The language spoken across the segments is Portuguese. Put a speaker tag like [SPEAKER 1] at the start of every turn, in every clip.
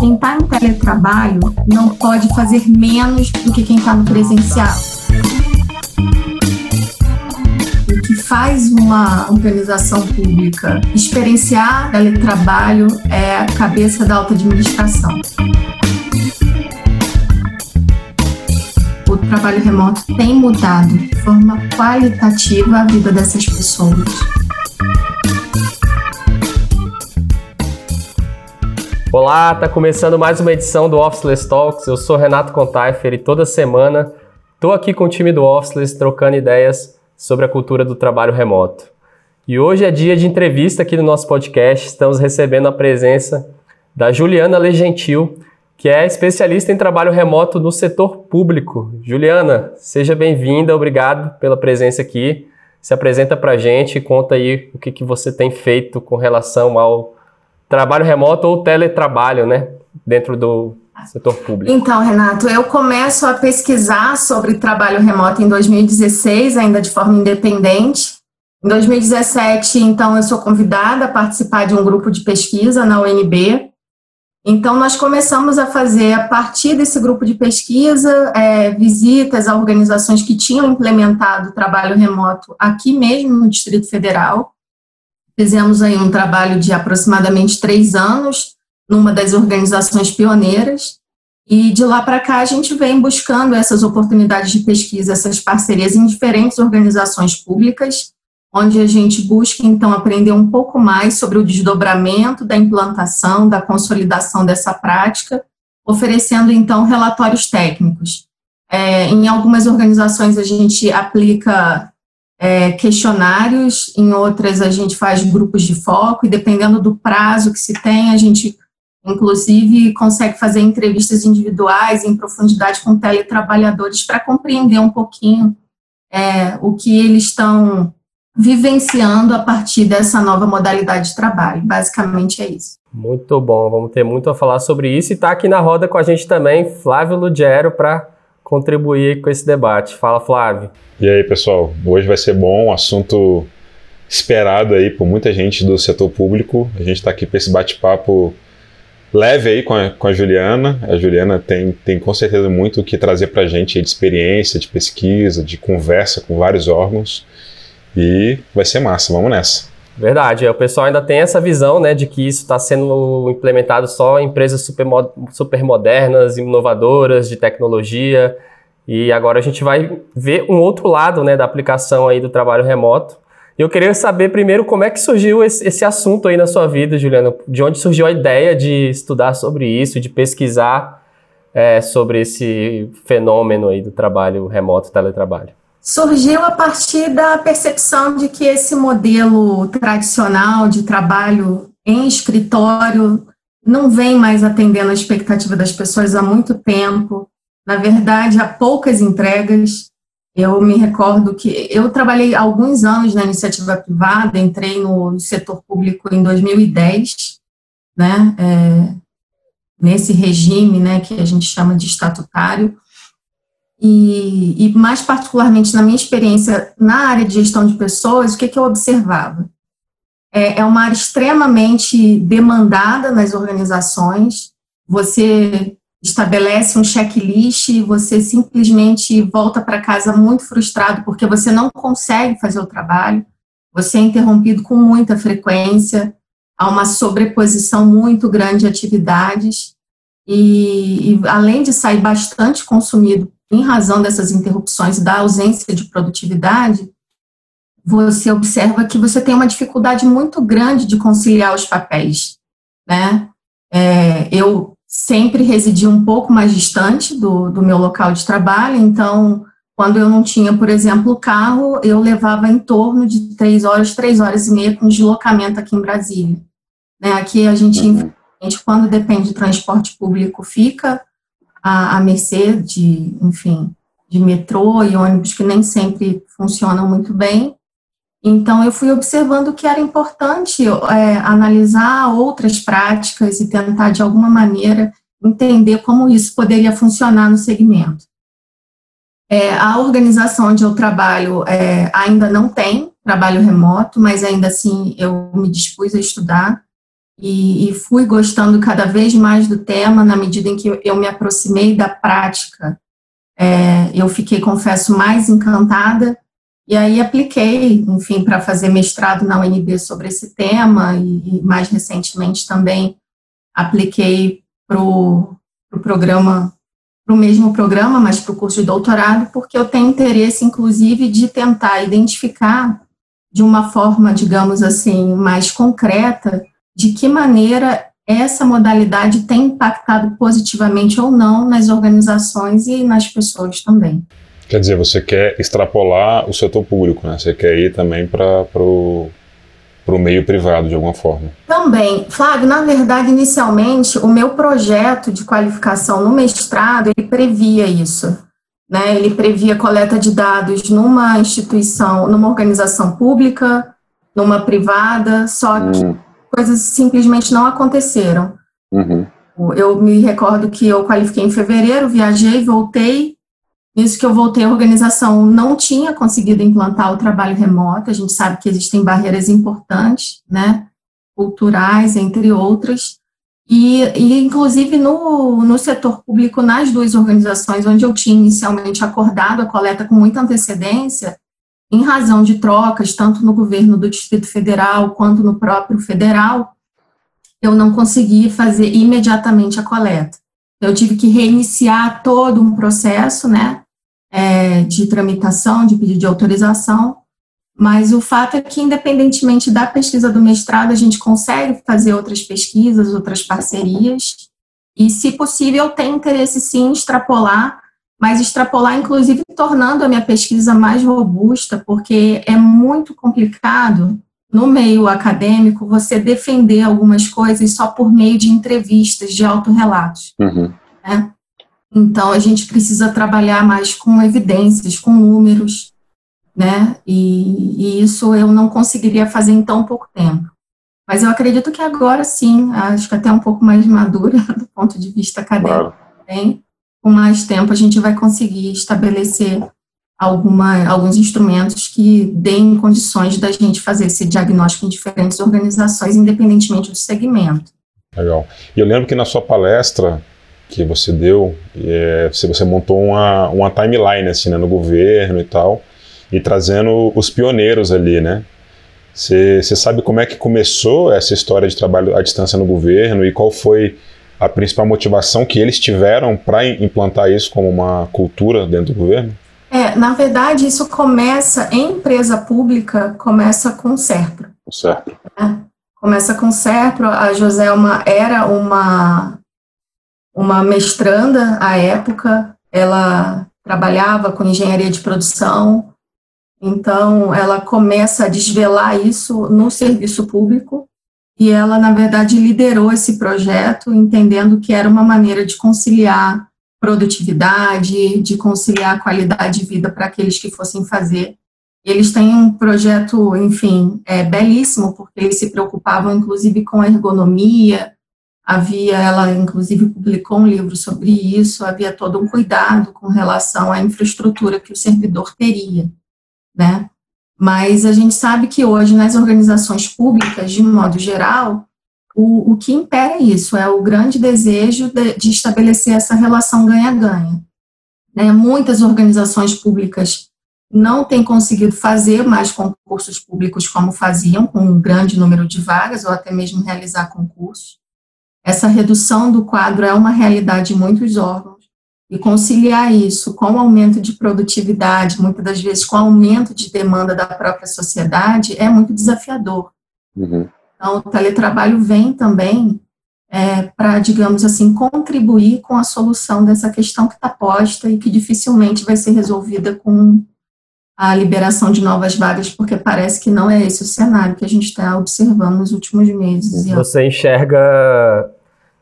[SPEAKER 1] Quem está em teletrabalho não pode fazer menos do que quem está no presencial. O que faz uma organização pública experienciar teletrabalho é a cabeça da alta administração. O trabalho remoto tem mudado de forma qualitativa a vida dessas pessoas.
[SPEAKER 2] Olá, tá começando mais uma edição do Officeless Talks. Eu sou Renato Contaifer e toda semana estou aqui com o time do Officeless trocando ideias sobre a cultura do trabalho remoto. E hoje é dia de entrevista aqui no nosso podcast. Estamos recebendo a presença da Juliana Legentil, que é especialista em trabalho remoto no setor público. Juliana, seja bem-vinda, obrigado pela presença aqui. Se apresenta para a gente e conta aí o que, que você tem feito com relação ao trabalho remoto ou teletrabalho, né? Dentro do setor público.
[SPEAKER 1] Então, Renato, eu começo a pesquisar sobre trabalho remoto em 2016, ainda de forma independente. Em 2017, então, eu sou convidada a participar de um grupo de pesquisa na UNB. Então, nós começamos a fazer, a partir desse grupo de pesquisa, é, visitas a organizações que tinham implementado trabalho remoto aqui mesmo no Distrito Federal. Fizemos aí um trabalho de aproximadamente três anos numa das organizações pioneiras e de lá para cá a gente vem buscando essas oportunidades de pesquisa, essas parcerias em diferentes organizações públicas, onde a gente busca então aprender um pouco mais sobre o desdobramento da implantação, da consolidação dessa prática, oferecendo então relatórios técnicos. É, em algumas organizações a gente aplica é, questionários, em outras a gente faz grupos de foco, e dependendo do prazo que se tem, a gente, inclusive, consegue fazer entrevistas individuais em profundidade com teletrabalhadores para compreender um pouquinho é, o que eles estão vivenciando a partir dessa nova modalidade de trabalho. Basicamente é isso.
[SPEAKER 2] Muito bom, vamos ter muito a falar sobre isso. E está aqui na roda com a gente também Flávio Lugero para contribuir com esse debate. Fala, Flávio.
[SPEAKER 3] E aí, pessoal? Hoje vai ser bom, um assunto esperado aí por muita gente do setor público. A gente está aqui para esse bate-papo leve aí com a, com a Juliana. A Juliana tem, tem com certeza muito o que trazer para a gente de experiência, de pesquisa, de conversa com vários órgãos. E vai ser massa, vamos nessa.
[SPEAKER 2] Verdade, o pessoal ainda tem essa visão né, de que isso está sendo implementado só em empresas super, super modernas, inovadoras, de tecnologia, e agora a gente vai ver um outro lado né, da aplicação aí do trabalho remoto. Eu queria saber primeiro como é que surgiu esse, esse assunto aí na sua vida, Juliana, de onde surgiu a ideia de estudar sobre isso, de pesquisar é, sobre esse fenômeno aí do trabalho remoto, teletrabalho
[SPEAKER 1] surgiu a partir da percepção de que esse modelo tradicional de trabalho em escritório não vem mais atendendo a expectativa das pessoas há muito tempo. Na verdade, há poucas entregas. Eu me recordo que eu trabalhei alguns anos na iniciativa privada, entrei no setor público em 2010, né, é, nesse regime né, que a gente chama de estatutário. E, e, mais particularmente na minha experiência na área de gestão de pessoas, o que, que eu observava? É, é uma área extremamente demandada nas organizações, você estabelece um checklist e você simplesmente volta para casa muito frustrado porque você não consegue fazer o trabalho, você é interrompido com muita frequência, há uma sobreposição muito grande de atividades. E, e além de sair bastante consumido em razão dessas interrupções da ausência de produtividade, você observa que você tem uma dificuldade muito grande de conciliar os papéis, né? É, eu sempre residi um pouco mais distante do, do meu local de trabalho, então, quando eu não tinha, por exemplo, carro, eu levava em torno de três horas, três horas e meia com deslocamento aqui em Brasília. Né? Aqui a gente, uhum. quando depende de transporte público, fica à, à mercê de, enfim, de metrô e ônibus que nem sempre funcionam muito bem. Então, eu fui observando que era importante é, analisar outras práticas e tentar, de alguma maneira, entender como isso poderia funcionar no segmento. É, a organização onde eu trabalho é, ainda não tem trabalho remoto, mas ainda assim eu me dispus a estudar e, e, fui gostando cada vez mais do tema na medida em que eu me aproximei da prática. É, eu fiquei, confesso, mais encantada e aí apliquei, enfim, para fazer mestrado na UNB sobre esse tema e, e mais recentemente também apliquei para o pro programa, para o mesmo programa, mas para o curso de doutorado, porque eu tenho interesse, inclusive, de tentar identificar de uma forma, digamos assim, mais concreta, de que maneira essa modalidade tem impactado positivamente ou não nas organizações e nas pessoas também.
[SPEAKER 3] Quer dizer, você quer extrapolar o setor público, né? Você quer ir também para o meio privado, de alguma forma.
[SPEAKER 1] Também. Flávio, na verdade, inicialmente, o meu projeto de qualificação no mestrado, ele previa isso. Né? Ele previa coleta de dados numa instituição, numa organização pública, numa privada, só que hum. Coisas simplesmente não aconteceram. Uhum. Eu me recordo que eu qualifiquei em fevereiro, viajei, voltei, Nisso que eu voltei, a organização não tinha conseguido implantar o trabalho remoto. A gente sabe que existem barreiras importantes, né, culturais, entre outras. E, e inclusive, no, no setor público, nas duas organizações onde eu tinha inicialmente acordado a coleta com muita antecedência, em razão de trocas, tanto no governo do Distrito Federal quanto no próprio federal, eu não consegui fazer imediatamente a coleta. Eu tive que reiniciar todo um processo, né, é, de tramitação, de pedido de autorização, mas o fato é que, independentemente da pesquisa do mestrado, a gente consegue fazer outras pesquisas, outras parcerias, e, se possível, tem interesse sim em extrapolar, mas extrapolar, inclusive, tornando a minha pesquisa mais robusta, porque é muito complicado no meio acadêmico, você defender algumas coisas só por meio de entrevistas, de autorrelatos. Uhum. Né? Então, a gente precisa trabalhar mais com evidências, com números, né? E, e, isso eu não conseguiria fazer em tão pouco tempo. Mas eu acredito que agora sim, acho que até um pouco mais madura do ponto de vista acadêmico, claro. Com mais tempo a gente vai conseguir estabelecer alguma, alguns instrumentos que deem condições da gente fazer esse diagnóstico em diferentes organizações, independentemente do segmento.
[SPEAKER 3] Legal. E eu lembro que na sua palestra que você deu, é, você, montou uma, uma timeline assim, né, no governo e tal, e trazendo os pioneiros ali, né? Você sabe como é que começou essa história de trabalho à distância no governo e qual foi a principal motivação que eles tiveram para implantar isso como uma cultura dentro do governo?
[SPEAKER 1] É, na verdade, isso começa em empresa pública, começa com o SERPRO.
[SPEAKER 3] O SERPRO.
[SPEAKER 1] É, começa com o SERPRO, a Joselma era uma, uma mestranda à época, ela trabalhava com engenharia de produção, então ela começa a desvelar isso no serviço público, e ela, na verdade, liderou esse projeto, entendendo que era uma maneira de conciliar produtividade, de conciliar qualidade de vida para aqueles que fossem fazer. Eles têm um projeto, enfim, é, belíssimo, porque eles se preocupavam, inclusive, com a ergonomia. Havia, ela, inclusive, publicou um livro sobre isso. Havia todo um cuidado com relação à infraestrutura que o servidor teria, né? Mas a gente sabe que hoje, nas organizações públicas, de modo geral, o, o que impera é isso, é o grande desejo de, de estabelecer essa relação ganha-ganha. Né? Muitas organizações públicas não têm conseguido fazer mais concursos públicos como faziam, com um grande número de vagas, ou até mesmo realizar concursos. Essa redução do quadro é uma realidade em muitos órgãos, e conciliar isso com o aumento de produtividade, muitas das vezes com o aumento de demanda da própria sociedade, é muito desafiador. Uhum. Então, o teletrabalho vem também é, para, digamos assim, contribuir com a solução dessa questão que está posta e que dificilmente vai ser resolvida com a liberação de novas vagas, porque parece que não é esse o cenário que a gente está observando nos últimos meses.
[SPEAKER 2] Você enxerga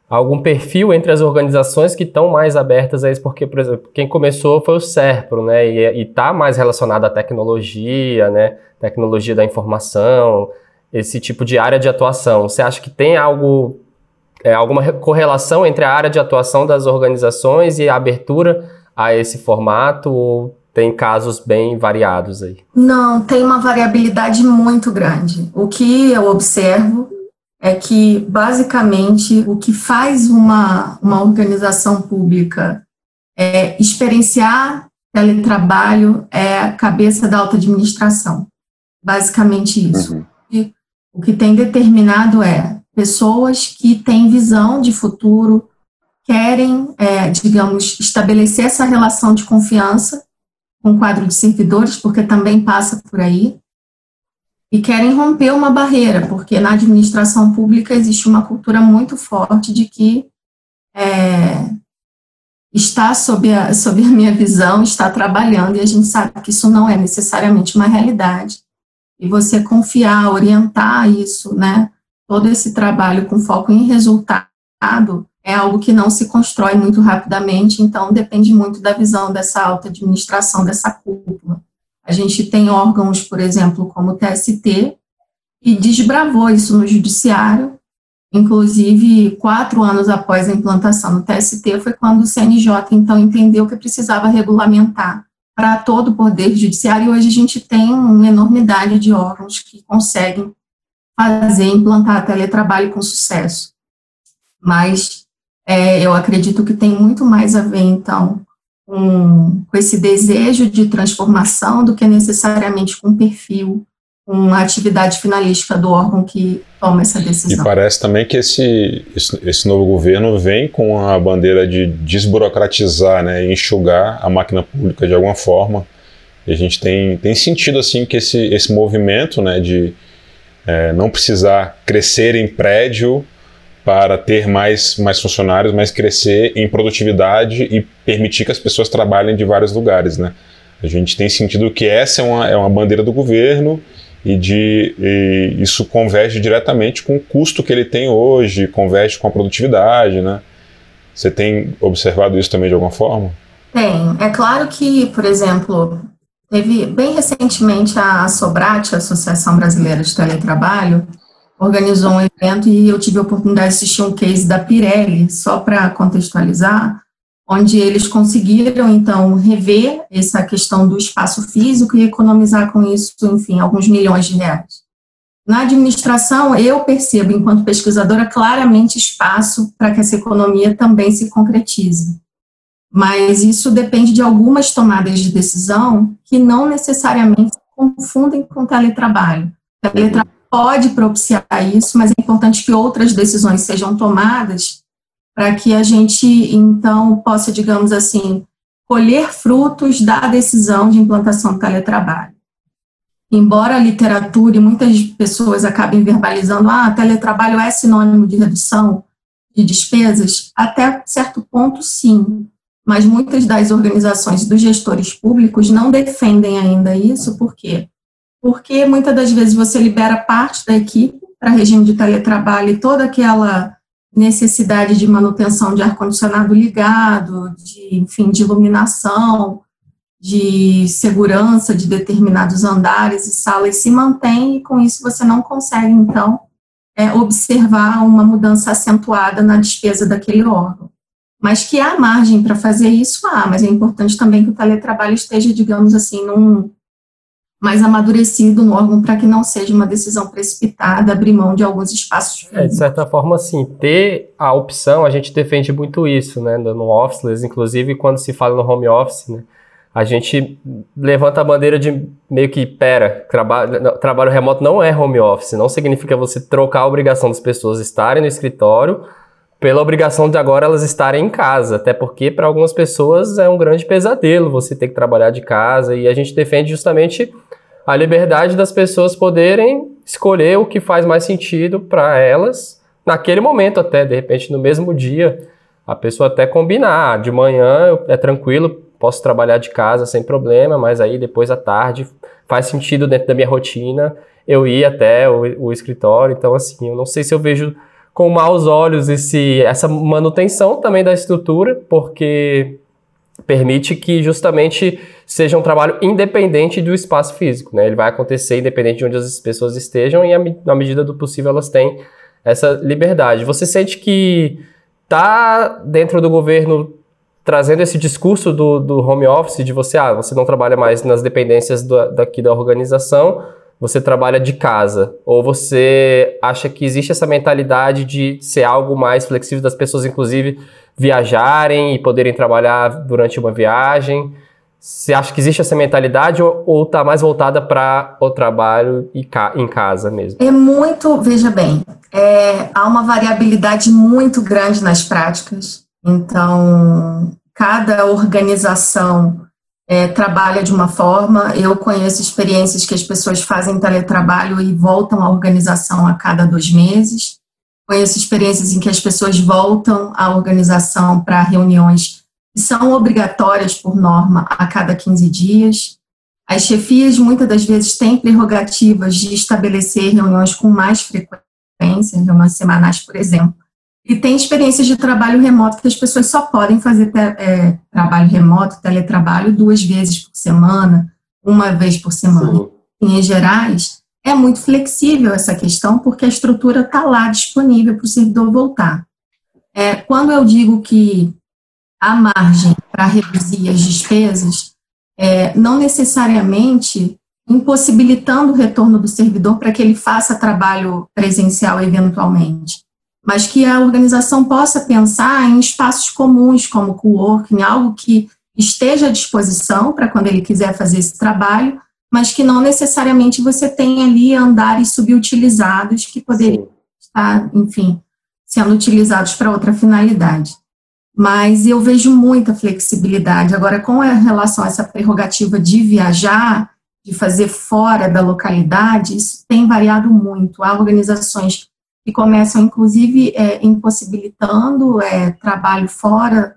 [SPEAKER 2] algum perfil entre as organizações que estão mais abertas a isso? Porque, por exemplo, quem começou foi o SERPRO, né? E está mais relacionado à tecnologia, né? Tecnologia da informação, esse tipo de área de atuação? Você acha que tem algo, é, alguma correlação entre a área de atuação das organizações e a abertura a esse formato? Ou tem casos bem variados aí?
[SPEAKER 1] Não, tem uma variabilidade muito grande. O que eu observo é que, basicamente, o que faz uma, uma organização pública é experienciar teletrabalho é a cabeça da alta administração. Basicamente isso. Uhum. o que tem determinado é pessoas que têm visão de futuro, querem, é, digamos, estabelecer essa relação de confiança com o quadro de servidores, porque também passa por aí, e querem romper uma barreira, porque na administração pública existe uma cultura muito forte de que é, está sob a, sob a minha visão, está trabalhando, e a gente sabe que isso não é necessariamente uma realidade. E você confiar, orientar isso, né, todo esse trabalho com foco em resultado, é algo que não se constrói muito rapidamente, então depende muito da visão dessa alta administração, dessa cúpula. A gente tem órgãos, por exemplo, como o TST, que desbravou isso no judiciário, inclusive quatro anos após a implantação no TST foi quando o CNJ então entendeu que precisava regulamentar para todo o poder judiciário e hoje a gente tem uma enormidade de órgãos que conseguem fazer implantar teletrabalho com sucesso. Mas é, eu acredito que tem muito mais a ver então com, com esse desejo de transformação do que necessariamente com perfil, com a atividade finalística do órgão que toma essa decisão.
[SPEAKER 3] E parece também que esse, esse, esse novo governo vem com a bandeira de desburocratizar, né, enxugar a máquina pública de alguma forma. E a gente tem, tem sentido assim que esse, esse movimento né, de é, não precisar crescer em prédio para ter mais, mais funcionários, mas crescer em produtividade e permitir que as pessoas trabalhem de vários lugares, né? A gente tem sentido que essa é uma, é uma bandeira do governo e, de, e isso converge diretamente com o custo que ele tem hoje, converge com a produtividade, né? Você tem observado isso também de alguma forma?
[SPEAKER 1] Tem. É claro que, por exemplo, teve bem recentemente a Sobrate, a Associação Brasileira de Teletrabalho, organizou um evento e eu tive a oportunidade de assistir um case da Pirelli, só para contextualizar, onde eles conseguiram, então, rever essa questão do espaço físico e economizar com isso, enfim, alguns milhões de reais. Na administração, eu percebo, enquanto pesquisadora, claramente espaço para que essa economia também se concretize. Mas isso depende de algumas tomadas de decisão que não necessariamente se confundem com teletrabalho. Teletrabalho pode propiciar isso, mas é importante que outras decisões sejam tomadas para que a gente, então, possa, digamos assim, colher frutos da decisão de implantação do teletrabalho. Embora a literatura e muitas pessoas acabem verbalizando, ah, teletrabalho é sinônimo de redução de despesas, até certo ponto, sim. Mas muitas das organizações dos gestores públicos não defendem ainda isso, por quê? Porque muitas das vezes você libera parte da equipe para regime de teletrabalho e toda aquela necessidade de manutenção de ar-condicionado ligado, de, enfim, de iluminação, de segurança de determinados andares e salas se mantém e com isso você não consegue, então, é, observar uma mudança acentuada na despesa daquele órgão. Mas que há margem para fazer isso, há, mas é importante também que o teletrabalho esteja, digamos assim, num, mais amadurecido no órgão para que não seja uma decisão precipitada, abrir mão de alguns espaços.
[SPEAKER 2] É, de certa forma, sim, ter a opção, a gente defende muito isso, né, no officeless, inclusive quando se fala no home office, né, a gente levanta a bandeira de meio que, pera, trabalho, trabalho remoto não é home office, não significa você trocar a obrigação das pessoas estarem no escritório pela obrigação de agora elas estarem em casa, até porque para algumas pessoas é um grande pesadelo você ter que trabalhar de casa e a gente defende justamente a liberdade das pessoas poderem escolher o que faz mais sentido para elas naquele momento até, de repente no mesmo dia, a pessoa até combinar, ah, de manhã é tranquilo, posso trabalhar de casa sem problema, mas aí depois à tarde faz sentido dentro da minha rotina eu ir até o, o escritório, então assim, eu não sei se eu vejo com maus olhos esse, essa manutenção também da estrutura, porque permite que justamente seja um trabalho independente do espaço físico, né? Ele vai acontecer independente de onde as pessoas estejam e na medida do possível elas têm essa liberdade. Você sente que tá dentro do governo trazendo esse discurso do, do home office de você, ah, você não trabalha mais nas dependências do, daqui da organização, você trabalha de casa? Ou você acha que existe essa mentalidade de ser algo mais flexível das pessoas, inclusive, viajarem e poderem trabalhar durante uma viagem? Você acha que existe essa mentalidade ou está mais voltada para o trabalho e ca em casa mesmo?
[SPEAKER 1] É muito, veja bem, é, há uma variabilidade muito grande nas práticas. Então, cada organização é, trabalha de uma forma. Eu conheço experiências que as pessoas fazem teletrabalho e voltam à organização a cada dois meses. Conheço experiências em que as pessoas voltam à organização para reuniões que são obrigatórias por norma a cada 15 dias. As chefias muitas das vezes têm prerrogativas de estabelecer reuniões com mais frequência, reuniões semanais, por exemplo. E tem experiências de trabalho remoto que as pessoas só podem fazer é, trabalho remoto, teletrabalho, duas vezes por semana, uma vez por semana. Sim. Em gerais, é muito flexível essa questão, porque a estrutura está lá disponível para o servidor voltar. É, quando eu digo que há margem para reduzir as despesas, é, não necessariamente impossibilitando o retorno do servidor para que ele faça trabalho presencial eventualmente, mas que a organização possa pensar em espaços comuns, como coworking, algo que esteja à disposição para quando ele quiser fazer esse trabalho, mas que não necessariamente você tenha ali andares subutilizados que poderiam Sim. estar, enfim, sendo utilizados para outra finalidade mas eu vejo muita flexibilidade. Agora, com relação a essa prerrogativa de viajar, de fazer fora da localidade, isso tem variado muito. Há organizações que começam, inclusive, é, impossibilitando é, trabalho fora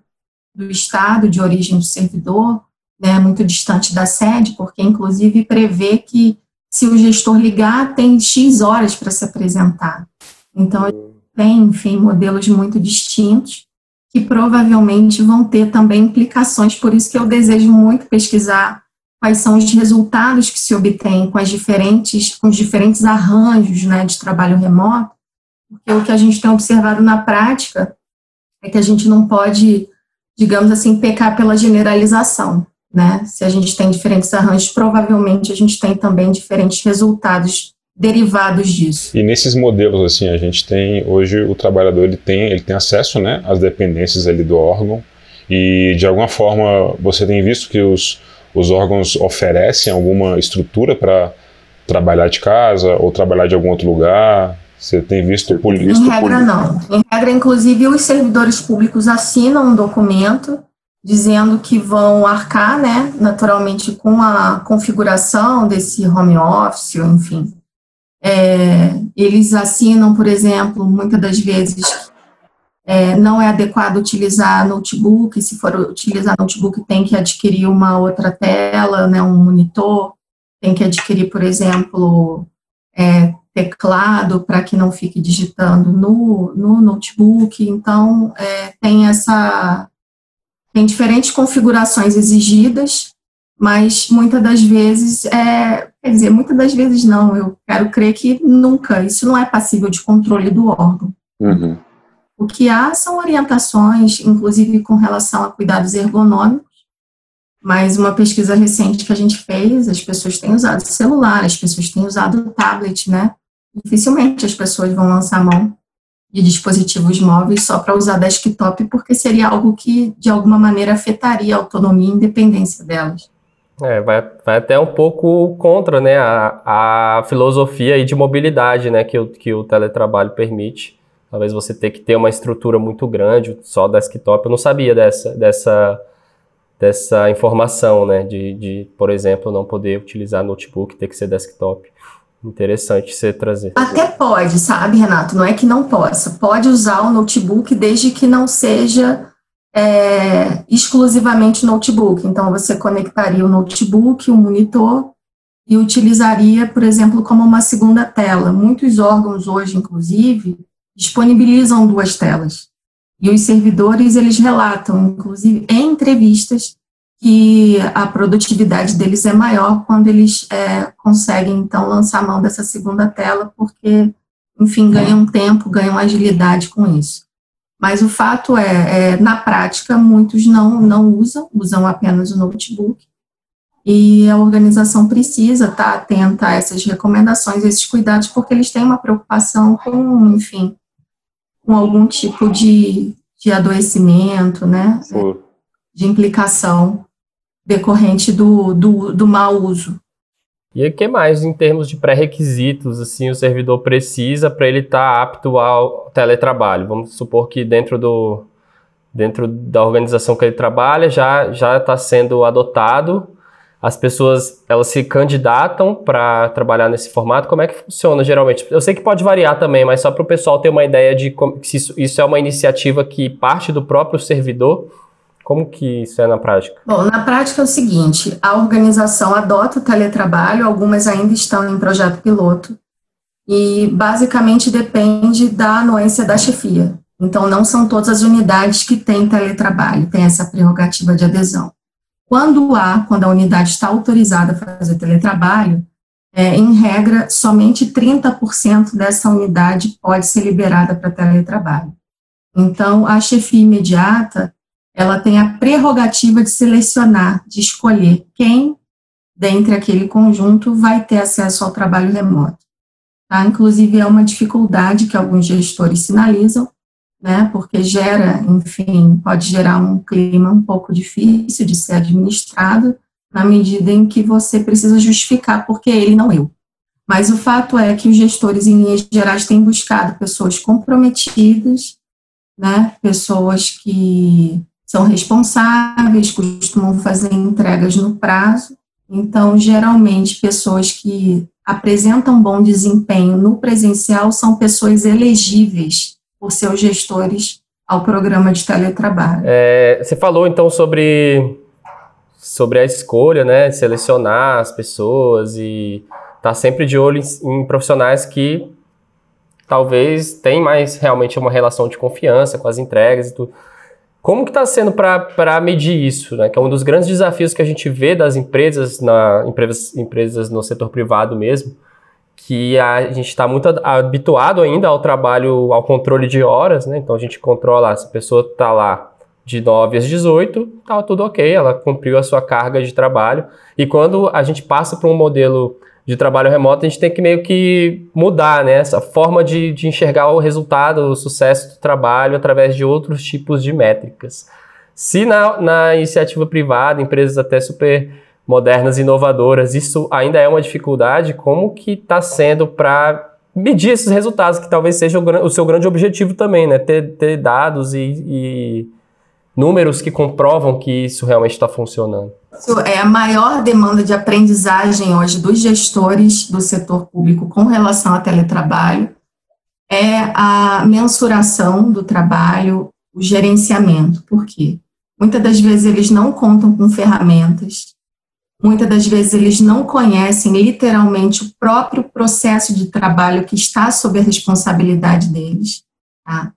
[SPEAKER 1] do estado de origem do servidor, né, muito distante da sede, porque, inclusive, prevê que se o gestor ligar, tem X horas para se apresentar. Então, tem, enfim, modelos muito distintos que provavelmente vão ter também implicações, por isso que eu desejo muito pesquisar quais são os resultados que se obtêm com as diferentes, com os diferentes arranjos né, de trabalho remoto, porque o que a gente tem observado na prática é que a gente não pode, digamos assim, pecar pela generalização. Né? Se a gente tem diferentes arranjos, provavelmente a gente tem também diferentes resultados derivados disso.
[SPEAKER 3] E nesses modelos assim, a gente tem hoje o trabalhador ele tem ele tem acesso, né, às dependências ali do órgão e de alguma forma você tem visto que os os órgãos oferecem alguma estrutura para trabalhar de casa ou trabalhar de algum outro lugar? Você tem visto por
[SPEAKER 1] Em regra, não. Em regra, inclusive, os servidores públicos assinam um documento dizendo que vão arcar, né, naturalmente, com a configuração desse home office, enfim, é, eles assinam, por exemplo, muitas das vezes é, não é adequado utilizar notebook, se for utilizar notebook tem que adquirir uma outra tela, né, um monitor, tem que adquirir, por exemplo, é, teclado para que não fique digitando no, no notebook, então é, tem essa tem diferentes configurações exigidas mas muitas das vezes, é, quer dizer, muitas das vezes não, eu quero crer que nunca, isso não é passível de controle do órgão. Uhum. O que há são orientações, inclusive com relação a cuidados ergonômicos, mas uma pesquisa recente que a gente fez, as pessoas têm usado celular, as pessoas têm usado tablet, né? Dificilmente as pessoas vão lançar mão de dispositivos móveis só para usar desktop, porque seria algo que, de alguma maneira, afetaria a autonomia e independência delas.
[SPEAKER 2] É, vai, vai até um pouco contra né, a, a filosofia de mobilidade né, que, o, que o teletrabalho permite. Talvez você ter que ter uma estrutura muito grande, só desktop. Eu não sabia dessa, dessa, dessa informação, né? De, de, por exemplo, não poder utilizar notebook, ter que ser desktop. Interessante você trazer.
[SPEAKER 1] Até pode, sabe, Renato? Não é que não possa. Pode usar o notebook desde que não seja é, exclusivamente notebook. Então, você conectaria o notebook, o monitor, e utilizaria, por exemplo, como uma segunda tela. Muitos órgãos hoje, inclusive, disponibilizam duas telas. E os servidores, eles relatam, inclusive, em entrevistas, que a produtividade deles é maior quando eles é, conseguem, então, lançar mão dessa segunda tela, porque, enfim, ganham tempo, ganham agilidade com isso. Mas o fato é, é, na prática, muitos não, não usam, usam apenas o notebook. e a organização precisa estar atenta a essas recomendações, esses cuidados, porque eles têm uma preocupação com, enfim, com algum tipo de, de adoecimento, né? Sim. De implicação decorrente do, do, do mau uso.
[SPEAKER 2] E o que mais em termos de pré-requisitos assim o servidor precisa para ele estar tá apto ao teletrabalho? Vamos supor que dentro do dentro da organização que ele trabalha já já está sendo adotado. As pessoas elas se candidatam para trabalhar nesse formato. Como é que funciona geralmente? Eu sei que pode variar também, mas só para o pessoal ter uma ideia de como, se isso, isso é uma iniciativa que parte do próprio servidor como que isso é na prática?
[SPEAKER 1] Bom, na prática é o seguinte: a organização adota o teletrabalho, algumas ainda estão em projeto piloto, e basicamente depende da anuência da chefia. Então, não são todas as unidades que têm teletrabalho, têm essa prerrogativa de adesão. Quando há, quando a unidade está autorizada a fazer teletrabalho, é, em regra, somente 30% dessa unidade pode ser liberada para teletrabalho. Então, a chefia imediata ela tem a prerrogativa de selecionar, de escolher quem, dentre aquele conjunto, vai ter acesso ao trabalho remoto. Tá? Inclusive, é uma dificuldade que alguns gestores sinalizam, né, porque gera, enfim, pode gerar um clima um pouco difícil de ser administrado, na medida em que você precisa justificar porque ele não eu. Mas o fato é que os gestores, em linhas gerais, têm buscado pessoas comprometidas, né, pessoas que são responsáveis, costumam fazer entregas no prazo. Então, geralmente, pessoas que apresentam bom desempenho no presencial são pessoas elegíveis por seus gestores ao programa de teletrabalho.
[SPEAKER 2] É, você falou então sobre sobre a escolha, né, selecionar as pessoas e estar tá sempre de olho em, em profissionais que talvez têm mais realmente uma relação de confiança com as entregas e tudo. Como que está sendo para medir isso, né? Que é um dos grandes desafios que a gente vê das empresas, na, empresas, empresas no setor privado mesmo, que a gente está muito habituado ainda ao trabalho, ao controle de horas, né? Então a gente controla, se a pessoa está lá de 9 às 18, tá tudo ok, ela cumpriu a sua carga de trabalho. E quando a gente passa para um modelo de trabalho remoto, a gente tem que meio que mudar né, essa forma de, de enxergar o resultado, o sucesso do trabalho através de outros tipos de métricas. Se na, na iniciativa privada, empresas até super modernas inovadoras, isso ainda é uma dificuldade, como que está sendo para medir esses resultados, que talvez seja o, o, seu grande objetivo também, né? Ter, ter dados e, e números que comprovam que isso realmente está funcionando.
[SPEAKER 1] É a maior demanda de aprendizagem hoje dos gestores do setor público com relação ao teletrabalho é a mensuração do trabalho, o gerenciamento. Por quê? Muitas das vezes eles não contam com ferramentas, muitas das vezes eles não conhecem literalmente o próprio processo de trabalho que está sob a responsabilidade deles. Tá?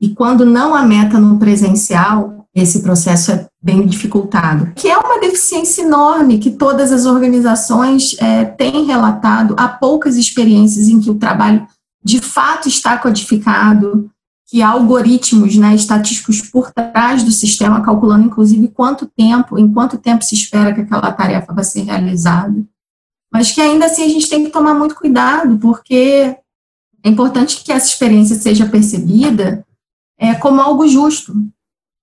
[SPEAKER 1] E quando não há meta no presencial, esse processo é bem dificultado, que é uma deficiência enorme que todas as organizações é, têm relatado. Há poucas experiências em que o trabalho de fato está codificado, que há algoritmos né, estatísticos por trás do sistema, calculando inclusive quanto tempo, em quanto tempo se espera que aquela tarefa vai ser realizada. Mas que ainda assim a gente tem que tomar muito cuidado, porque é importante que essa experiência seja percebida é, como algo justo,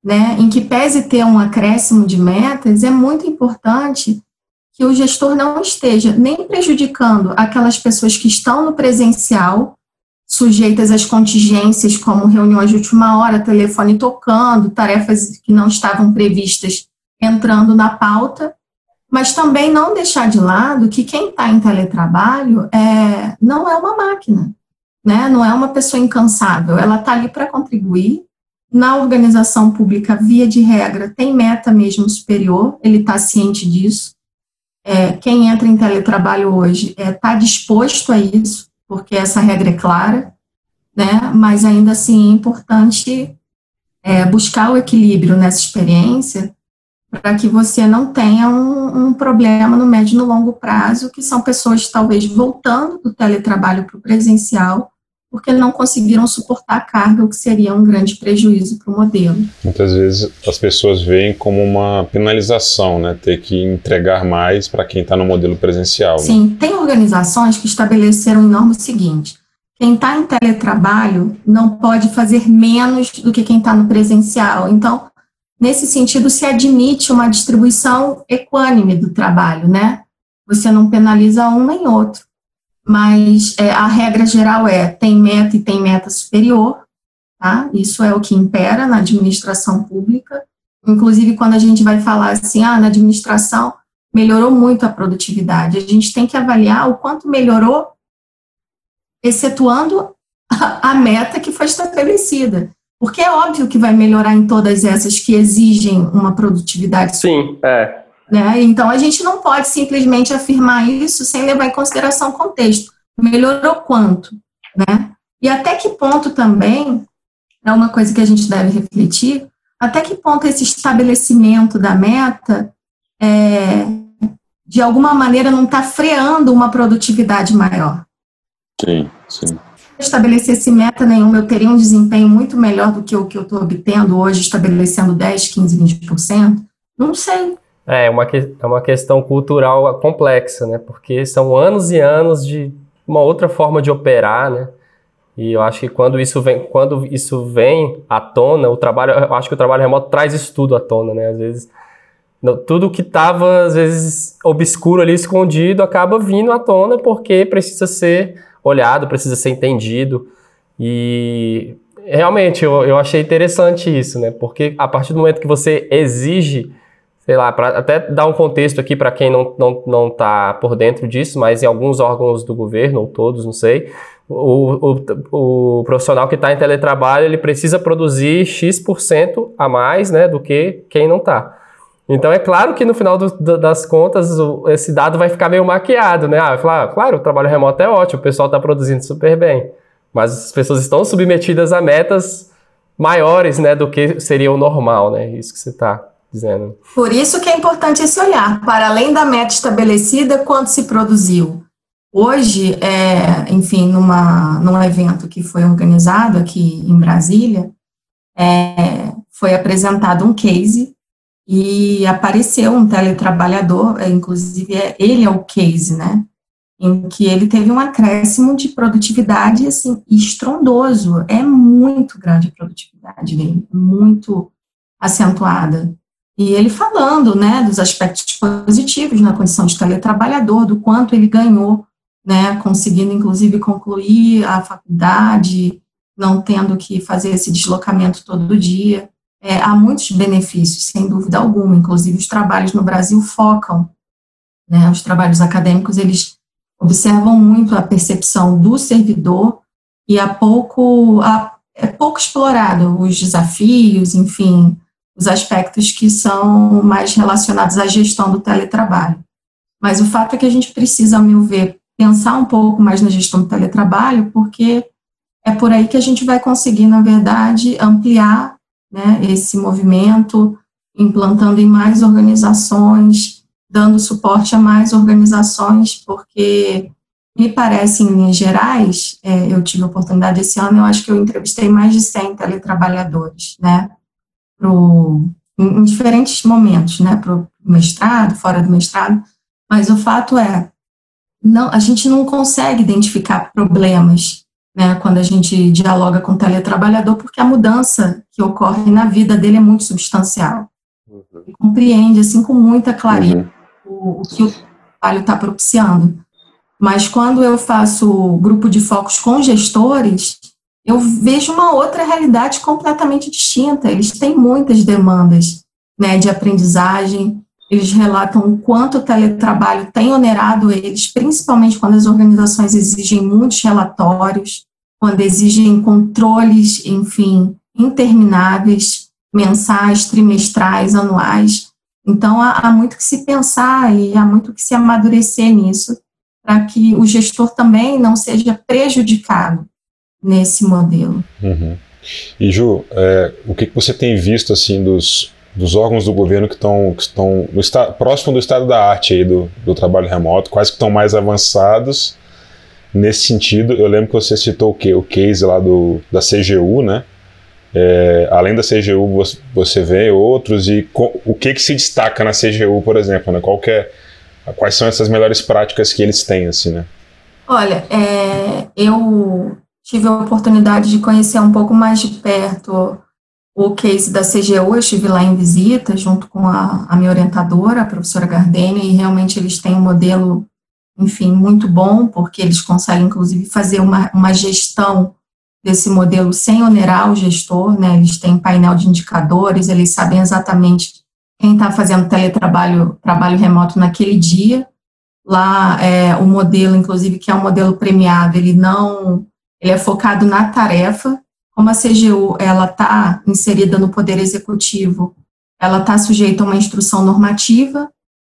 [SPEAKER 1] né, em que pese ter um acréscimo de metas, é muito importante que o gestor não esteja nem prejudicando aquelas pessoas que estão no presencial, sujeitas às contingências como reuniões de última hora, telefone tocando, tarefas que não estavam previstas entrando na pauta, mas também não deixar de lado que quem está em teletrabalho é, não é uma máquina né? Não é uma pessoa incansável, ela está ali para contribuir. Na organização pública, via de regra, tem meta mesmo superior, ele está ciente disso. É, quem entra em teletrabalho hoje está é, tá disposto a isso, porque essa regra é clara, né? mas ainda assim é importante é, buscar o equilíbrio nessa experiência para que você não tenha um, um, problema no médio e no longo prazo, que são pessoas talvez voltando do teletrabalho para o presencial porque não conseguiram suportar a carga, o que seria um grande prejuízo para o modelo.
[SPEAKER 3] Muitas vezes as pessoas veem como uma penalização, né? Ter que entregar mais para quem está no modelo presencial.
[SPEAKER 1] Né? Sim, né? tem organizações que estabeleceram em norma seguinte: quem está em teletrabalho não pode fazer menos do que quem está no presencial. Então, nesse sentido, se admite uma distribuição equânime do trabalho, né? Você não penaliza um nem outro mas é, a regra geral é tem meta e tem meta superior, tá? Isso é o que impera na administração pública. Inclusive, quando a gente vai falar assim, ah, na administração melhorou muito a produtividade, a gente tem que avaliar o quanto melhorou, excetuando a, meta que foi estabelecida. Porque é óbvio que vai melhorar em todas essas que exigem uma produtividade.
[SPEAKER 2] Sim, é.
[SPEAKER 1] Né? Então, a gente não pode simplesmente afirmar isso sem levar em consideração o contexto. Melhorou quanto? Né? E até que ponto também, é uma coisa que a gente deve refletir, até que ponto esse estabelecimento da meta, é, de alguma maneira, não está freando uma produtividade maior.
[SPEAKER 3] Sim, sim.
[SPEAKER 1] Se estabelecesse meta nenhuma, eu teria um desempenho muito melhor do que o que eu estou obtendo hoje, estabelecendo 10, 15, 20%? Não sei.
[SPEAKER 2] É, uma, é uma questão cultural complexa, né? Porque são anos e anos de uma outra forma de operar, né? E eu acho que quando isso vem, quando isso vem à tona, o trabalho, eu acho que o trabalho remoto traz isso tudo à tona, né? Às vezes tudo que estava às vezes obscuro ali escondido acaba vindo à tona porque precisa ser olhado, precisa ser entendido. E realmente eu, eu achei interessante isso, né? Porque a partir do momento que você exige sei lá, para até dar um contexto aqui para quem não, não, não tá por dentro disso, mas em alguns órgãos do governo, ou todos, não sei, o, o, o profissional que está em teletrabalho, ele precisa produzir X% a mais, né, do que quem não está. Então é claro que no final do, do, das contas o, esse dado vai ficar meio maquiado, né? Ah, falar, ah, claro, o trabalho remoto é ótimo, o pessoal está produzindo super bem, mas as pessoas estão submetidas a metas maiores, né, do que seria o normal, né? Isso que você está dizendo.
[SPEAKER 1] Por isso que é importante esse olhar, para além da meta estabelecida, quanto se produziu. Hoje, é, enfim, numa, num evento que foi organizado aqui em Brasília, é, foi apresentado um case e apareceu um teletrabalhador, é, inclusive é, ele é o case, né? Em que ele teve um acréscimo de produtividade assim estrondoso. É muito grande a produtividade dele, muito acentuada. E ele falando, né, dos aspectos positivos na condição de teletrabalhador, do quanto ele ganhou, né, conseguindo inclusive concluir a faculdade, não tendo que fazer esse deslocamento todo dia. É, há muitos benefícios, sem dúvida alguma. Inclusive, os trabalhos no Brasil focam, né, os trabalhos acadêmicos, eles observam muito a percepção do servidor e há pouco, há, é pouco explorado os desafios, enfim, os aspectos que são mais relacionados à gestão do teletrabalho. Mas o fato é que a gente precisa, ao meu ver, pensar um pouco mais na gestão do teletrabalho, porque é por aí que a gente vai conseguir, na verdade, ampliar né, esse movimento, implantando em mais organizações, dando suporte a mais organizações, porque me parece, em linhas gerais, é, eu tive a oportunidade esse ano, eu acho que eu entrevistei mais de 100 teletrabalhadores, né, pro, em, em diferentes momentos, né, para o mestrado, fora do mestrado, mas o fato é, não, a gente não consegue identificar problemas né, quando a gente dialoga com o teletrabalhador, porque a mudança que ocorre na vida dele é muito substancial. Uhum. Ele compreende, assim, com muita clareza uhum. o, o, que o trabalho está propiciando. Mas quando eu faço grupo de focos com gestores, eu vejo uma outra realidade completamente distinta. Eles têm muitas demandas né, de aprendizagem, eles relatam o quanto o teletrabalho tem onerado eles, principalmente quando as organizações exigem muitos relatórios, quando exigem controles, enfim, intermináveis, mensais, trimestrais, anuais. Então, há, há muito que se pensar e há muito que se amadurecer nisso, para que o gestor também não seja prejudicado nesse modelo.
[SPEAKER 3] Uhum. E Ju, é, o que, que você tem visto assim dos, dos órgãos do governo que estão que estão próximo do estado da arte aí do, do trabalho remoto, quais que estão mais avançados nesse sentido. Eu lembro que você citou o, que, o case lá do, da CGU, né? É, além da CGU, você, você vê outros e co, o que que se destaca na CGU, por exemplo, né? Qual é, quais são essas melhores práticas que eles têm, assim, né?
[SPEAKER 1] Olha, é, eu tive a oportunidade de conhecer um pouco mais de perto o case da CGU, eu estive lá em visita junto com a, a minha orientadora, a professora Gardenia, e realmente eles têm um modelo, enfim, muito bom, porque eles conseguem, inclusive, fazer uma, uma gestão desse modelo sem onerar o gestor, né? Eles têm painel de indicadores, eles sabem exatamente quem está fazendo teletrabalho, trabalho remoto naquele dia. Lá, é, o modelo, inclusive, que é um modelo premiado, ele não, ele é focado na tarefa. Como a CGU, ela está inserida no Poder Executivo, ela está sujeita a uma instrução normativa.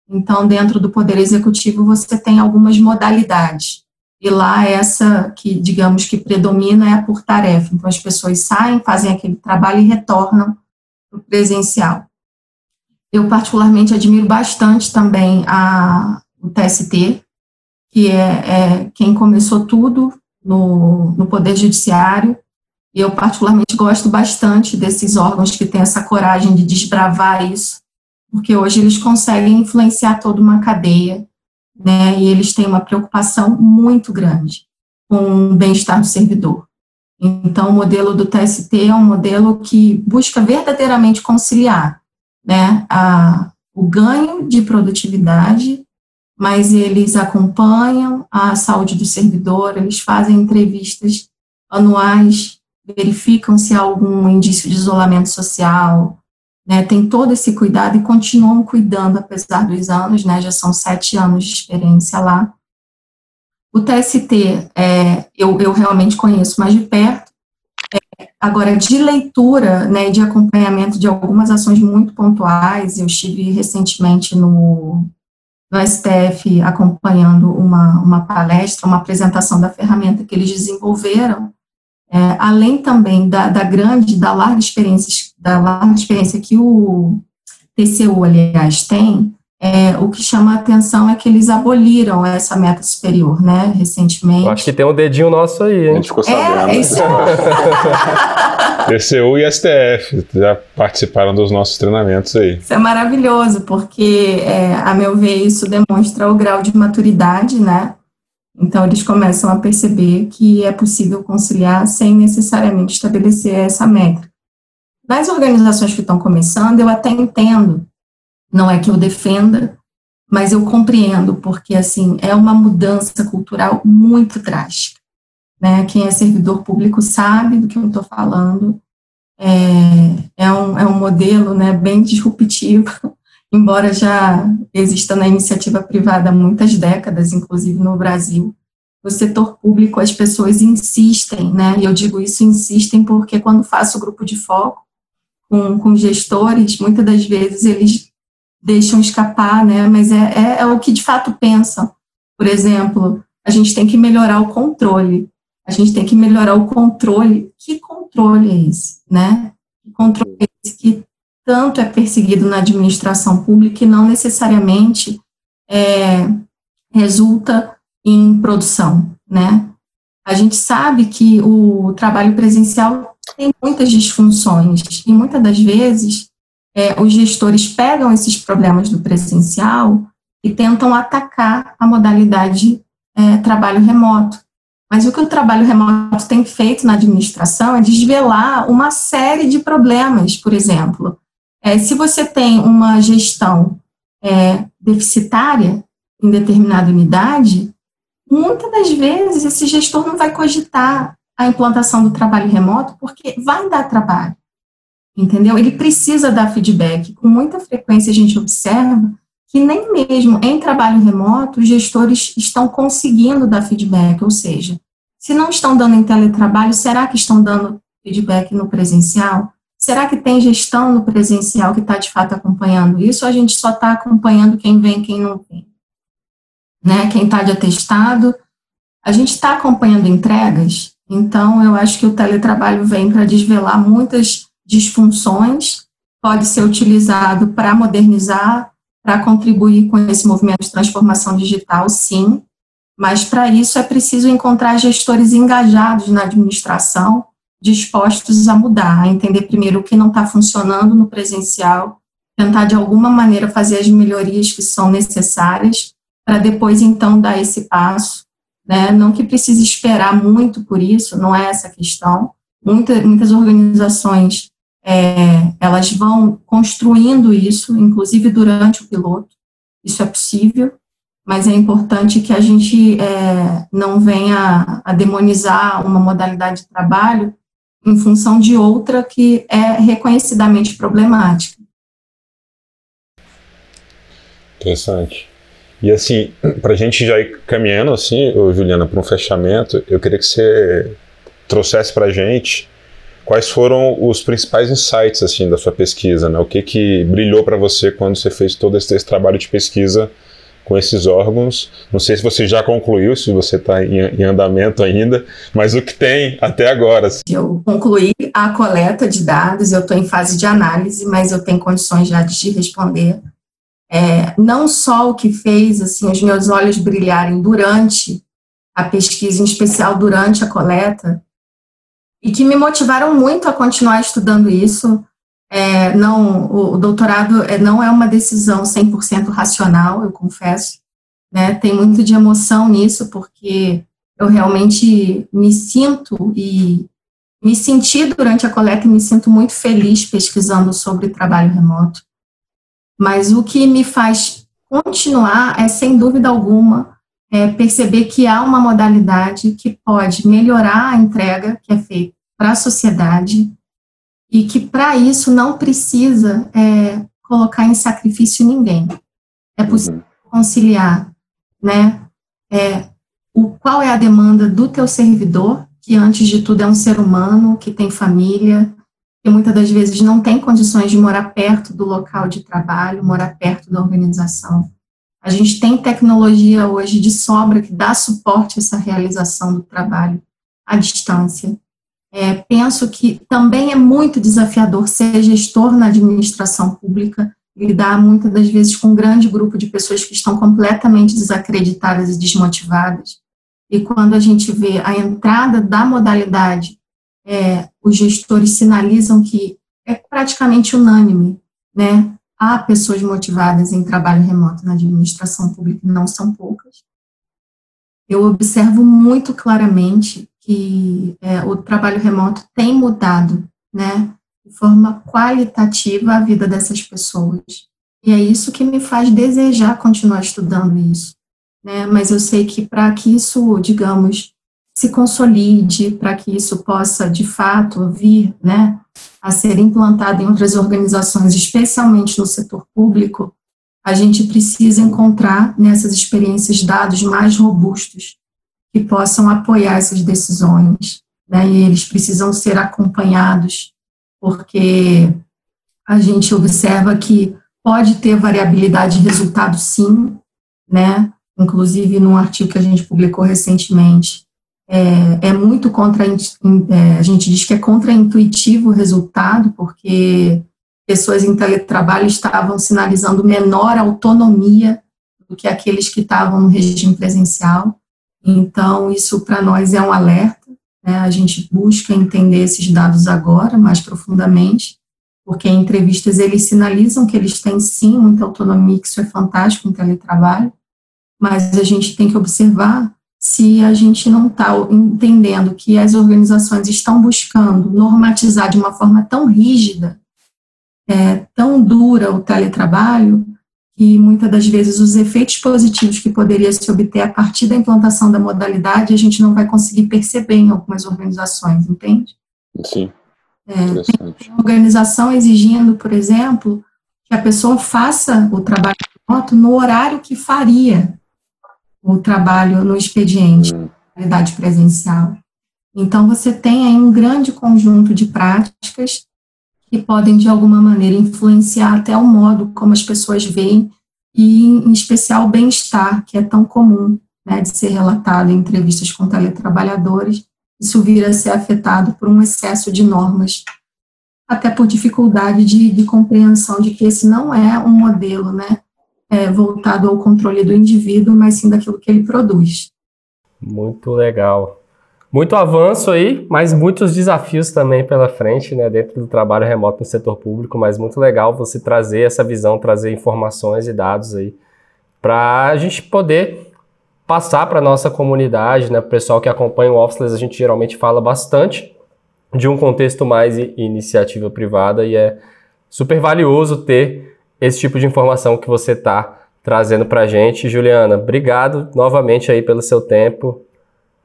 [SPEAKER 1] Então, dentro do Poder Executivo, você tem algumas modalidades e lá essa que, digamos, que predomina é a por tarefa. Então, as pessoas saem, fazem aquele trabalho e retornam para o presencial. Eu, particularmente, admiro bastante também a, o TST, que é, é quem começou tudo no, no Poder Judiciário, e eu, particularmente, gosto bastante desses órgãos que têm essa coragem de desbravar isso, porque hoje eles conseguem influenciar toda uma cadeia né, e eles têm uma preocupação muito grande com o bem-estar do servidor. Então, o modelo do TST é um modelo que busca verdadeiramente conciliar né, a, o ganho de produtividade, mas eles acompanham a saúde do servidor, eles fazem entrevistas anuais, verificam se há algum indício de isolamento social, né, tem todo esse cuidado e continuam cuidando apesar dos anos, né, já são sete anos de experiência lá. O TST, é, eu, eu realmente conheço mais de perto, é, agora, de leitura, né, de acompanhamento de algumas ações muito pontuais, eu estive recentemente no, no STF acompanhando uma, uma palestra, uma apresentação da ferramenta que eles desenvolveram, é, além também da, da, grande, da larga experiência, da larga experiência que o TCU, aliás, tem, é, o que chama a atenção é que eles aboliram essa meta superior, né, recentemente. Eu
[SPEAKER 2] acho que tem um dedinho nosso aí, hein?
[SPEAKER 3] A gente ficou sabendo. É, isso. TCU e STF já participaram dos nossos treinamentos aí.
[SPEAKER 1] Isso é maravilhoso, porque, é, a meu ver, isso demonstra o grau de maturidade, né, então, eles começam a perceber que é possível conciliar sem necessariamente estabelecer essa métrica. Nas organizações que estão começando, eu até entendo, não é que eu defenda, mas eu compreendo, porque, assim, é uma mudança cultural muito drástica. Né? Quem é servidor público sabe do que eu estou falando. É, é, um, é um modelo né, bem disruptivo embora já exista na iniciativa privada há muitas décadas, inclusive no Brasil, o setor público, as pessoas insistem, né? E eu digo isso, insistem, porque quando faço grupo de foco com, com gestores, muitas das vezes eles deixam escapar, né? Mas é, é, é o que de fato pensam. Por exemplo, a gente tem que melhorar o controle. A gente tem que melhorar o controle. Que controle é esse, né? Que controle é esse que tanto é perseguido na administração pública e não necessariamente é, resulta em produção, né? A gente sabe que o trabalho presencial tem muitas disfunções e muitas das vezes é, os gestores pegam esses problemas do presencial e tentam atacar a modalidade é, trabalho remoto. Mas o que o trabalho remoto tem feito na administração é desvelar uma série de problemas, por exemplo, é, se você tem uma gestão é, deficitária em determinada unidade, muitas das vezes esse gestor não vai cogitar a implantação do trabalho remoto porque vai dar trabalho, entendeu? Ele precisa dar feedback. Com muita frequência a gente observa que nem mesmo em trabalho remoto os gestores estão conseguindo dar feedback, ou seja, se não estão dando em teletrabalho, será que estão dando feedback no presencial? Será que tem gestão no presencial que está de fato acompanhando isso? Ou a gente só está acompanhando quem vem, quem não vem? Né? Quem está de atestado? A gente está acompanhando entregas, então eu acho que o teletrabalho vem para desvelar muitas disfunções, pode ser utilizado para modernizar, para contribuir com esse movimento de transformação digital, sim, Mas para isso é preciso encontrar gestores engajados na administração, dispostos a mudar, a entender primeiro o que não está funcionando no presencial, tentar de alguma maneira fazer as melhorias que são necessárias, para depois então dar esse passo. Né? Não que precise esperar muito por isso, não é essa a questão. Muita, muitas organizações é, elas vão construindo isso, inclusive durante o piloto. Isso é possível, mas é importante que a gente é, não venha a demonizar uma modalidade de trabalho em função de outra que é reconhecidamente problemática.
[SPEAKER 3] Interessante. E assim, para a gente já ir caminhando assim, Juliana, para um fechamento, eu queria que você trouxesse para a gente quais foram os principais insights assim da sua pesquisa, né? O que que brilhou para você quando você fez todo esse, esse, trabalho de pesquisa com esses órgãos? Não sei se você já concluiu, se você está em, em, andamento ainda, mas o que tem até agora? Assim.
[SPEAKER 1] Eu concluí a coleta de dados, eu estou em fase de análise, mas eu tenho condições já de te responder. É, não só o que fez assim os meus olhos brilharem durante a pesquisa, em especial durante a coleta, e que me motivaram muito a continuar estudando isso. É, não, o, o, doutorado é, não é uma decisão 100% racional, eu confesso. Né? Tem muito de emoção nisso, porque eu realmente me sinto e me senti durante a coleta e me sinto muito feliz pesquisando sobre trabalho remoto. Mas o que me faz continuar é, sem dúvida alguma, é perceber que há uma modalidade que pode melhorar a entrega que é feita para a sociedade e que para isso não precisa é, colocar em sacrifício ninguém. É possível uhum. conciliar, né? É, o, qual é a demanda do teu servidor, que antes de tudo é um ser humano, que tem família, que muitas das vezes não tem condições de morar perto do local de trabalho, morar perto da organização. A gente tem tecnologia hoje de sobra que dá suporte a essa realização do trabalho à distância. É, penso que também é muito desafiador ser gestor na administração pública, lidar muitas das vezes com um grande grupo de pessoas que estão completamente desacreditadas e desmotivadas. E quando a gente vê a entrada da modalidade, é, os gestores sinalizam que é praticamente unânime, né? Há pessoas motivadas em trabalho remoto na administração pública, não são poucas. Eu observo muito claramente que é, o trabalho remoto tem mudado, né, de forma qualitativa a vida dessas pessoas. E é isso que me faz desejar continuar estudando isso, né? Mas eu sei que para que isso, digamos, se consolide, para que isso possa de fato vir, né, a ser implantado em outras organizações, especialmente no setor público, a gente precisa encontrar nessas experiências dados mais robustos que possam apoiar essas decisões, né? E eles precisam ser acompanhados, porque a gente observa que pode ter variabilidade de resultado, sim, né? Inclusive, num artigo que a gente publicou recentemente, é, é muito contra, é, a gente diz que é contraintuitivo o resultado, porque pessoas em teletrabalho estavam sinalizando menor autonomia do que aqueles que estavam no regime presencial. Então, isso para nós é um alerta, né? a gente busca entender esses dados agora, mais profundamente, porque em entrevistas eles sinalizam que eles têm sim muita autonomia, que isso é fantástico em teletrabalho, mas a gente tem que observar se a gente não está entendendo que as organizações estão buscando normatizar de uma forma tão rígida, é, tão dura o teletrabalho, e muitas das vezes os efeitos positivos que poderia se obter a partir da implantação da modalidade a gente não vai conseguir perceber em algumas organizações, entende?
[SPEAKER 3] Sim.
[SPEAKER 1] É, tem organização exigindo, por exemplo, que a pessoa faça o trabalho remoto no horário que faria o trabalho no expediente, hum. modalidade presencial. Então, você tem aí um grande conjunto de práticas que podem, de alguma maneira, influenciar até o modo como as pessoas veem e, em especial, o bem-estar, que é tão comum né, de ser relatado em entrevistas com teletrabalhadores, isso vira a ser afetado por um excesso de normas, até por dificuldade de, de compreensão de que esse não é um modelo né, é, voltado ao controle do indivíduo, mas sim daquilo que ele produz.
[SPEAKER 2] Muito legal. Muito avanço aí, mas muitos desafios também pela frente, né, dentro do trabalho remoto no setor público, mas muito legal você trazer essa visão, trazer informações e dados aí para a gente poder passar para nossa comunidade, né, o pessoal que acompanha o Officeless, a gente geralmente fala bastante de um contexto mais iniciativa privada e é super valioso ter esse tipo de informação que você está trazendo para a gente. Juliana, obrigado novamente aí pelo seu tempo,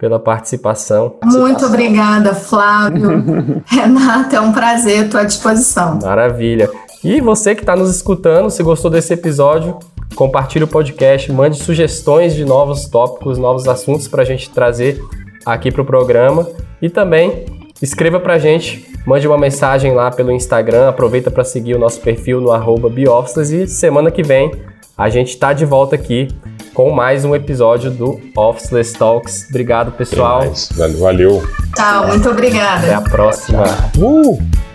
[SPEAKER 2] pela participação.
[SPEAKER 1] Muito obrigada, Flávio. Renata, é um prazer, estou à disposição.
[SPEAKER 2] Maravilha. E você que está nos escutando, se gostou desse episódio, compartilhe o podcast, mande sugestões de novos tópicos, novos assuntos para a gente trazer aqui para o programa. E também escreva para a gente, mande uma mensagem lá pelo Instagram, aproveita para seguir o nosso perfil no arroba e semana que vem a gente está de volta aqui com mais um episódio do Officeless Talks. Obrigado, pessoal.
[SPEAKER 3] Valeu.
[SPEAKER 1] Tchau, muito obrigada.
[SPEAKER 2] Até a próxima.
[SPEAKER 3] Uh!